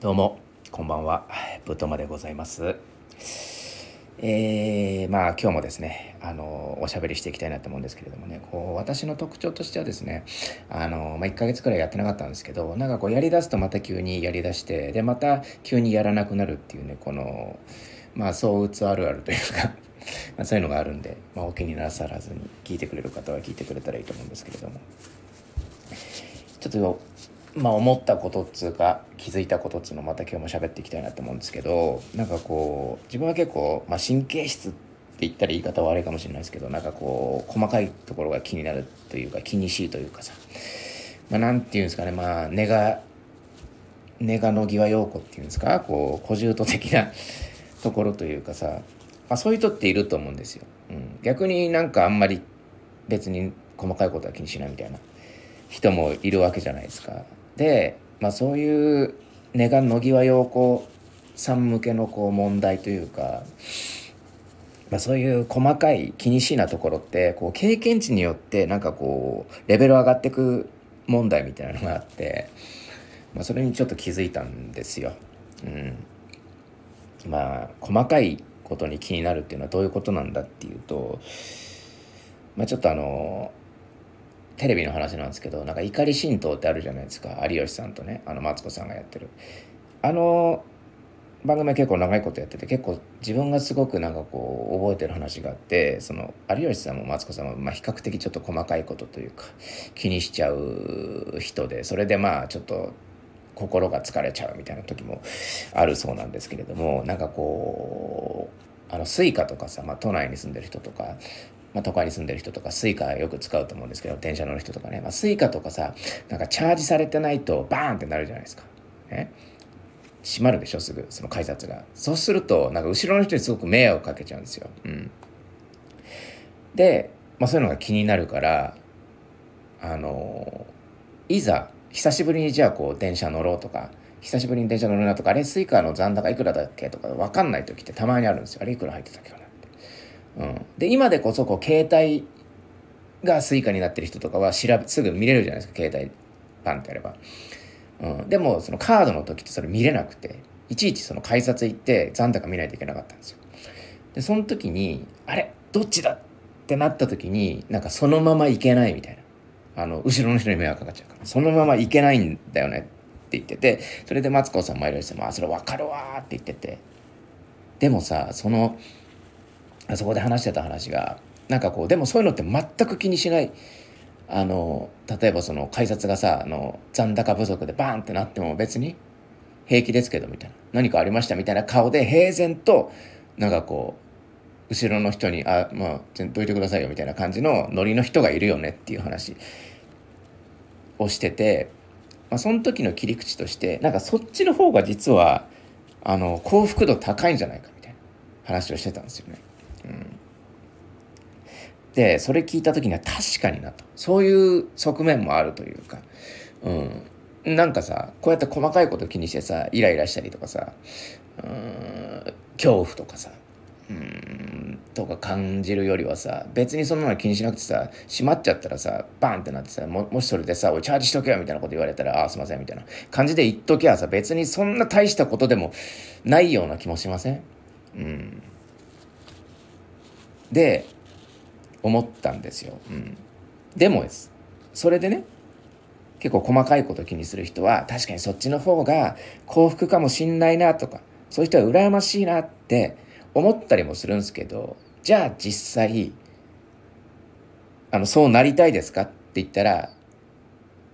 どうもこんばんは。ぶとまでございます。えー、まあ今日もですねあのおしゃべりしていきたいなと思うんですけれどもねこう私の特徴としてはですねあの、まあ、1ヶ月くらいやってなかったんですけどなんかこうやりだすとまた急にやりだしてでまた急にやらなくなるっていうねこのまあ相打つあるあるというか まあそういうのがあるんで、まあ、お気になさらずに聞いてくれる方は聞いてくれたらいいと思うんですけれども。ちょっとまあ思ったことっつうか気づいたことっつうのまた今日も喋っていきたいなと思うんですけどなんかこう自分は結構、まあ、神経質って言ったら言い方悪いかもしれないですけどなんかこう細かいところが気になるというか気にしいというかさ。まあていうんですかね。まあ根が根が野際陽子っていうんですか？こう小獣的なところというかさ、まあ、そういう人っていると思うんですよ、うん、逆になんかあんまり別に細かいことは気にしないみたいな人もいるわけじゃないですか。で、まあ、そういう根が野際陽子さん向けのこう問題というか、まあ、そういう細かい気にしいなところってこう経験値によってなんかこうレベル上がってく問題みたいなのがあって、まあ、それにちょっと気づいたんですよ。うん、まあ細かいことに気になるっていうのはどういうことなんだっていうと、まあ、ちょっとあのテレビの話なんですけどなんか怒り神道ってあるじゃないですか。有吉さんとねあのマツコさんがやってる。あの番組は結構長いことやってて結構自分がすごくなんかこう覚えてる話があってその有吉さんもマツコさんもまあ比較的ちょっと細かいことというか気にしちゃう人でそれでまあちょっと心が疲れちゃうみたいな時もあるそうなんですけれどもなんかこうあの Suica とかさ、まあ、都内に住んでる人とかまあ、都会に住んでる人とか、 Suica よく使うと思うんですけど、電車乗る人とかね、まあ、 Suica とかさ、なんかチャージされてないとバーンってなるじゃないですか。ね。閉まるでしょ、すぐ、その改札が。そうすると、なんか後ろの人にすごく迷惑かけちゃうんですよ。うん。で、まあそういうのが気になるから、あのいざ、久しぶりにじゃあこう電車乗ろうとか、久しぶりに電車乗るなとか、あれ Suica の残高いくらだっけとか分かんない時ってたまにあるんですよ。あれいくら入ってたっけかな。うん、で今でこそこう携帯が Suica になってる人とかは調べすぐ見れるじゃないですか携帯パンってやれば、うん、でもそのカードの時ってそれ見れなくていちいちその改札行って残高見ないといけなかったんですよ。でその時にあれ？どっちだ？ってなった時になんかそのまま行けないみたいな。あの後ろの人に迷惑かかっちゃうから。そのまま行けないんだよねって言っててそれでマツコさんもいらしても「あそれ分かるわ」って言ってて。でもさそのそこで話してた話がなんかこうでもそういうのって全く気にしない。あの例えばその改札がさあの残高不足でバーンってなっても別に平気ですけどみたいな。何かありましたみたいな顔で平然となんかこう後ろの人に「あまあどいてくださいよ」みたいな感じのノリの人がいるよねっていう話。をしてて、まあ、その時の切り口としてなんかそっちの方が実はあの幸福度高いんじゃないかみたいな話をしてたんですよね。でそれ聞いた時には確かになと。そういう側面もあるというか、うん、なんかさこうやって細かいこと気にしてさイライラしたりとかさうん恐怖とかさうんとか感じるよりはさ別にそんなの気にしなくてさ閉まっちゃったらさバンってなってさももしそれでさ「おいチャージしとけよ」みたいなこと言われたら「ああすいません」みたいな。感じで言っときゃさ別にそんな大したことでもないような気もしません？うん。で思ったんですよ。うん、でもですそれでね結構細かいこと気にする人は確かにそっちの方が幸福かもしんないなとかそういう人は羨ましいなって思ったりもするんですけどじゃあ実際あのそうなりたいですか？って言ったら、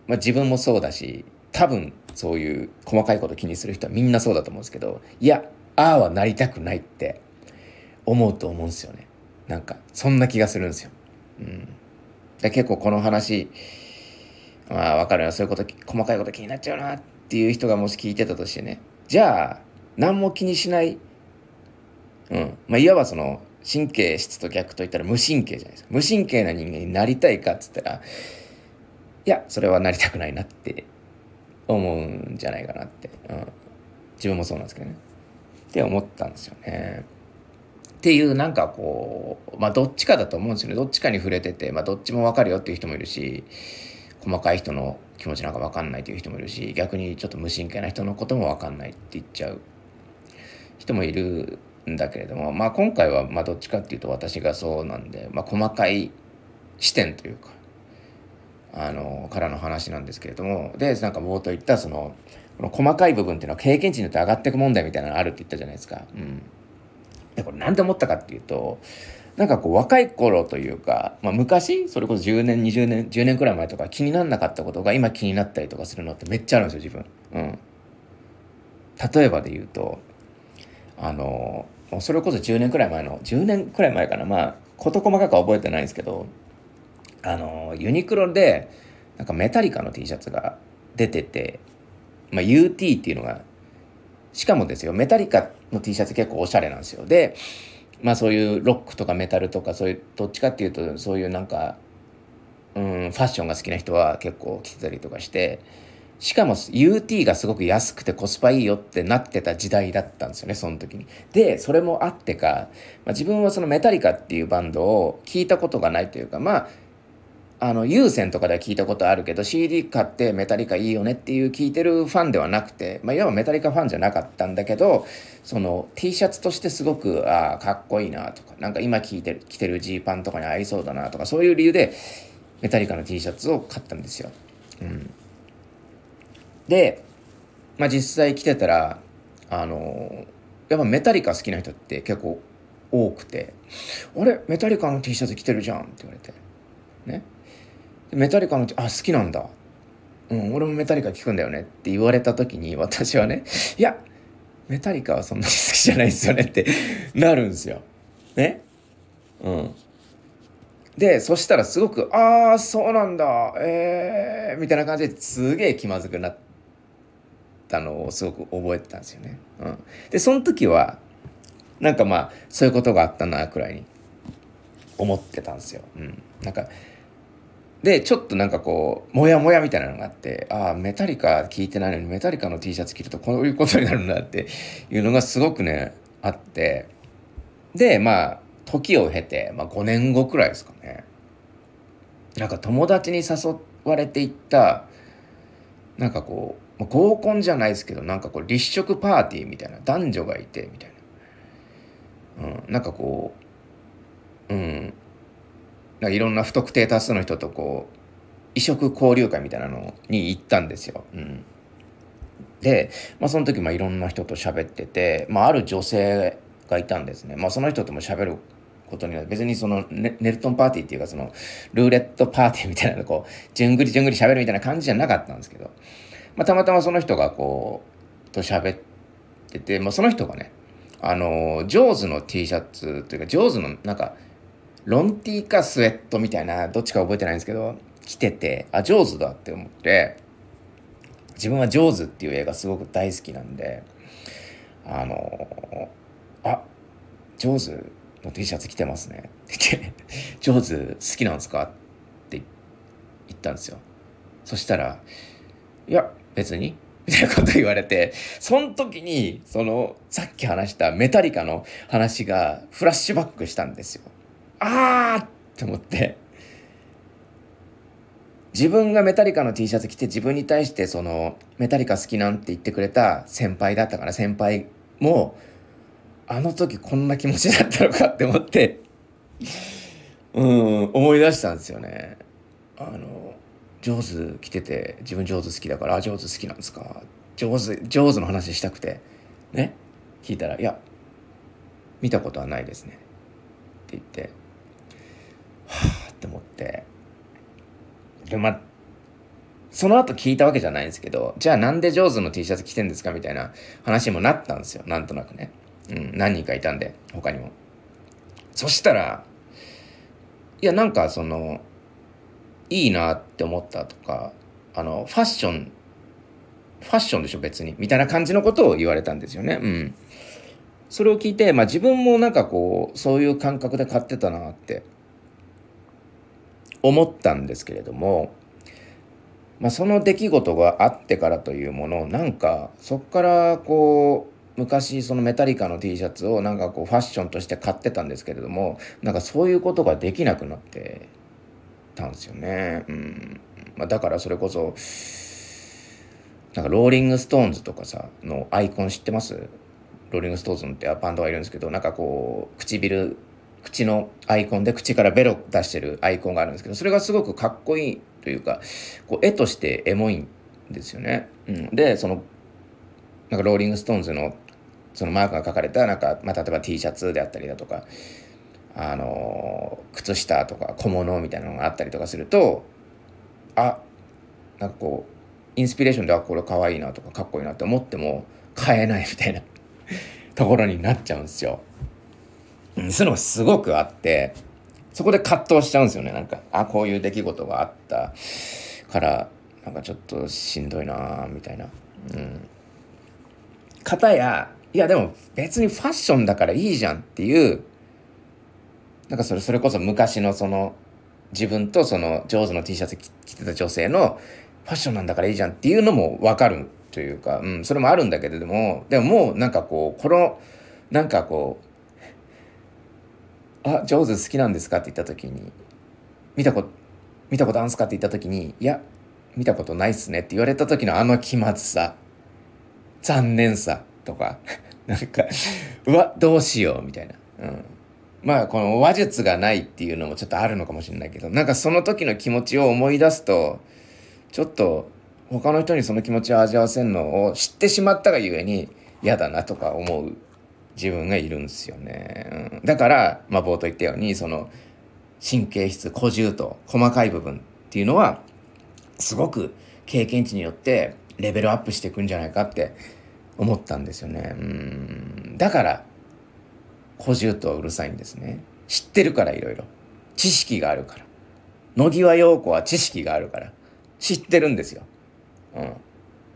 まあ、自分もそうだし多分そういう細かいこと気にする人はみんなそうだと思うんですけどいやああはなりたくないって思うと思うんですよね。なんかそんな気がするんですよ。うん、で結構この話まあ分かるなそういうこと細かいこと気になっちゃうなっていう人がもし聞いてたとしてね。じゃあ何も気にしない、うん。まあ、いわばその神経質と逆といったら無神経じゃないですか。無神経な人間になりたいかっつったらいやそれはなりたくないなって思うんじゃないかなって、うん、自分もそうなんですけどね。って思ったんですよね。っていうなんかこうまあどっちかだと思うんですよねどっちかに触れてて、まあ、どっちも分かるよっていう人もいるし細かい人の気持ちなんか分かんないという人もいるし逆にちょっと無神経な人のことも分かんないって言っちゃう人もいるんだけれども、まあ、今回はまどっちかっていうと私がそうなんで、まあ、細かい視点というかあのからの話なんですけれどもでなんか冒頭言ったそのこの細かい部分っていうのは経験値によって上がっていく問題みたいなのあるって言ったじゃないですか。うん、でこれ何で思ったかっていうとなんかこう若い頃というか、まあ、昔それこそ10年20年10年くらい前とか気にならなかったことが今気になったりとかするのってめっちゃあるんですよ自分。うん、例えばで言うとあのそれこそ10年くらい前の10年くらい前かなまあ事細かくは覚えてないんですけどあのユニクロでなんかメタリカの T シャツが出てて、まあ、UT っていうのがしかもですよメタリカっての T シャツ結構おしゃれなんですよでまあそういうロックとかメタルとかそういうどっちかっていうとそういうなんかうんファッションが好きな人は結構着てたりとかしてしかも UT がすごく安くてコスパいいよってなってた時代だったんですよねその時に。でそれもあってか、まあ、自分はそのメタリカっていうバンドを聞いたことがないというかまああの有線とかでは聞いたことあるけど CD 買ってメタリカいいよねっていう聞いてるファンではなくて、まあ、いわばメタリカファンじゃなかったんだけどその T シャツとしてすごくああかっこいいなとかなんか今聞いてる着てるジーパンとかに合いそうだなとかそういう理由でメタリカの T シャツを買ったんですよ。うん、で、まあ、実際着てたらあのやっぱメタリカ好きな人って結構多くて「あれ？メタリカの T シャツ着てるじゃん」って言われて。ね。メタリカのあ好きなんだ。うん俺もメタリカ聞くんだよね。って言われた時に私はねいやメタリカはそんなに好きじゃないですよねってなるんですよ。ね。うん。でそしたらすごく「ああそうなんだ。えー」みたいな感じですげえ気まずくなったのをすごく覚えてたんですよね。うん、でその時はなんかまあそういうことがあったなくらいに思ってたんですよ。うん、なんかでちょっとなんかこうモヤモヤみたいなのがあってああメタリカ聞いてないのにメタリカの T シャツ着るとこういうことになるんだっていうのがすごくねあって。でまあ時を経て、まあ、5年後くらいですかね。なんか友達に誘われていったなんかこう合コンじゃないですけどなんかこう立食パーティーみたいな男女がいてみたいな、うん、なんかこううんいろんな不特定多数の人とこう異色交流会みたいなのに行ったんですよ。うん、で、まあ、その時まあいろんな人と喋ってて、まあ、ある女性がいたんですね。まあ、その人とも喋ることには別にそのネネルトンパーティーっていうかそのルーレットパーティーみたいなのこうじゅんぐりじゅんぐり喋るみたいな感じじゃなかったんですけど、まあ、たまたまその人がこうと喋ってて、まあ、その人がねあのジョーズの T シャツというかジョーズのなんかロンティーかスウェットみたいなどっちか覚えてないんですけど着ててあ上手だって思って自分は「上手」っていう映画すごく大好きなんであのあ上手の T シャツ着てますね。って言って「上手好きなんですか?」って言ったんですよ。そしたら「いや別に」みたいなこと言われてその時にそのさっき話したメタリカの話がフラッシュバックしたんですよ。あーって思って自分がメタリカの T シャツ着て自分に対してそのメタリカ好きなんて言ってくれた先輩だったから先輩もあの時こんな気持ちだったのかって思ってうん思い出したんですよね。あの上手着てて自分上手好きだから「上手好きなんですか?」上手上手の話したくてね？聞いたら「いや見たことはないですね」って言ってって。でまあその後聞いたわけじゃないんですけどじゃあなんで上手の T シャツ着てんですかみたいな話にもなったんですよ。なんとなくね、うん、何人かいたんで他にも。そしたらいやなんかそのいいなって思ったとかあのファッションファッションでしょ別に。みたいな感じのことを言われたんですよね。うん。それを聞いて、まあ、自分もなんかこうそういう感覚で買ってたなって思ったんですけれども、まあ、その出来事があってからというものなんかそっからこう昔そのメタリカの T シャツをなんかこうファッションとして買ってたんですけれどもなんかそういうことができなくなってたんですよね。うんまあ、だからそれこそなんかローリング・ストーンズとかさのアイコン知ってます？ローリング・ストーンズってバンドがいるんですけどなんかこう唇口のアイコンで口からベロ出してるアイコンがあるんですけどそれがすごくかっこいいというかこう絵としてエモいんですよね。うん、でそのなんかローリング・ストーンズのそのマークが書かれたなんか、まあ、例えば T シャツであったりだとかあの靴下とか小物みたいなのがあったりとかするとあなんかこうインスピレーションであこれかわいいなとかかっこいいなって思っても買えないみたいなところになっちゃうんですよ。そういうのがすごくあってそこで葛藤しちゃうんですよねなんかあこういう出来事があったからなんかちょっとしんどいなみたいな。うん。方やいやでも別にファッションだからいいじゃんっていうなんかそれそれこそ昔のその自分とその上手の T シャツ着てた女性のファッションなんだからいいじゃんっていうのも分かるというか、うん、それもあるんだけれどもでももうなんかこうこのなんかこう「あ上手好きなんですか?」って言った時に「見たこと見たことあるんすか?」って言った時に「いや見たことないっすね」って言われた時のあの気まずさ残念さとか なんかうわどうしようみたいな。うんまあこの話術がないっていうのもちょっとあるのかもしれないけどなんかその時の気持ちを思い出すとちょっと他の人にその気持ちを味わわせるのを知ってしまったがゆえに嫌だなとか思う自分がいるんですよね。うん、だから、まあ、冒頭言ったようにその神経質古獣と細かい部分っていうのはすごく経験値によってレベルアップしていくんじゃないかって思ったんですよね。うんだから古獣とうるさいんですね。知ってるからいろいろ。知識があるから。野際陽子は知識があるから。知ってるんですよ。うん。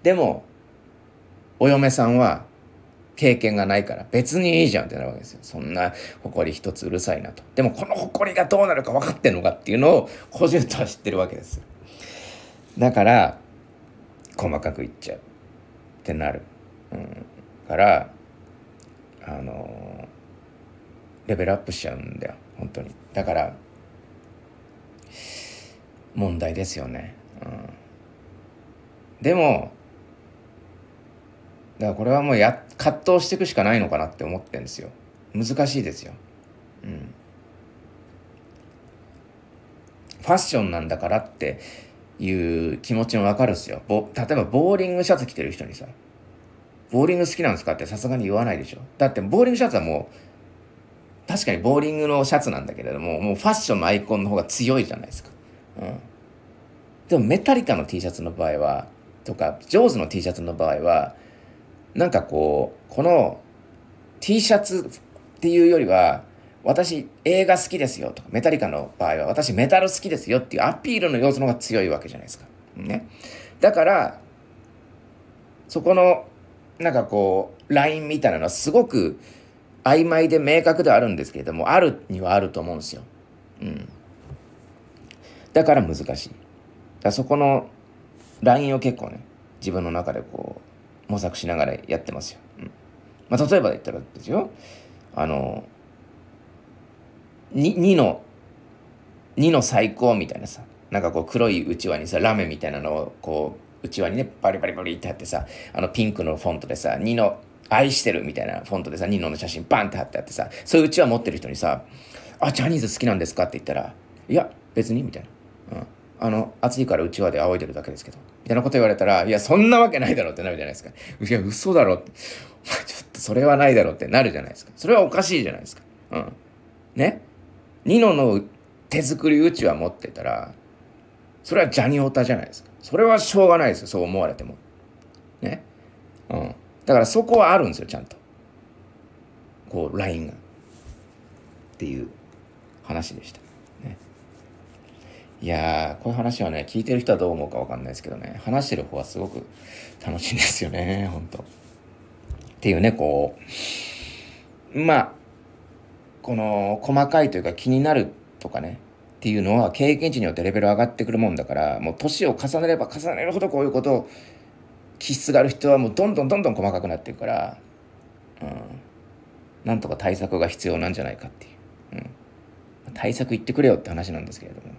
でも、お嫁さんは経験がないから別にいいじゃんってなるわけですよ。そんな誇り一つうるさいなと。でもこの誇りがどうなるか分かってんのかっていうのを個人とは知ってるわけです。だから、細かく言っちゃうってなる。うん。から、あのレベルアップしちゃうんだよ。本当に。だから、問題ですよね。うん、でもだからこれはもうや葛藤していくしかないのかなって思ってるんですよ。難しいですよ、うん、ファッションなんだからっていう気持ちもわかるっすよ。例えばボーリングシャツ着てる人にさボーリング好きなんですかってさすがに言わないでしょ。だってボーリングシャツはもう確かにボーリングのシャツなんだけれどももうファッションのアイコンの方が強いじゃないですか、うん、でもメタリカの T シャツの場合はとかジョーズの T シャツの場合はなんかこうこの T シャツっていうよりは私映画好きですよとかメタリカの場合は私メタル好きですよっていうアピールの要素の方が強いわけじゃないですか。ね、だからそこのなんかこうラインみたいなのはすごく曖昧で明確ではあるんですけれどもあるにはあると思うんですよ。うん、だから難しい。だそこのラインを結構ね自分の中でこう模索しながらやってますよ。うんまあ、例えば言ったらですよあの 2, 2の2の最高みたいなさなんかこう黒いうちわにさラメみたいなのをこううちわにねバリバリバリって貼ってさあのピンクのフォントでさ2の愛してるみたいなフォントでさニノの写真バンって貼ってあってさそういううちわ持ってる人にさ「あジャニーズ好きなんですか?」って言ったら「いや別に」みたいな。うんあの、暑いからうちわで仰いでるだけですけど。みたいなこと言われたら、いや、そんなわけないだろってなるじゃないですか。いや、嘘だろって。ちょっとそれはないだろってなるじゃないですか。それはおかしいじゃないですか。うん。ね？ニノの手作りうちわ持ってたら、それはジャニオタじゃないですか。それはしょうがないですよ。そう思われても。ね？うん。だからそこはあるんですよ、ちゃんと。こう、ラインが。っていう話でした。いやー、こういう話はね、聞いてる人はどう思うかわかんないですけどね、話してる方はすごく楽しいんですよね、ほんと。っていうね、こう、まあ、この細かいというか気になるとかね、っていうのは経験値によってレベル上がってくるもんだから、もう年を重ねれば重ねるほどこういうことを、気質がある人はもうどんどんどんどん細かくなっていくから、うん、なんとか対策が必要なんじゃないかっていう。うん対策言ってくれよって話なんですけれども。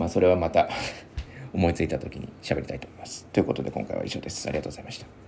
まあそれはまた 思いついた時に喋りたいと思います。ということで今回は以上です。ありがとうございました。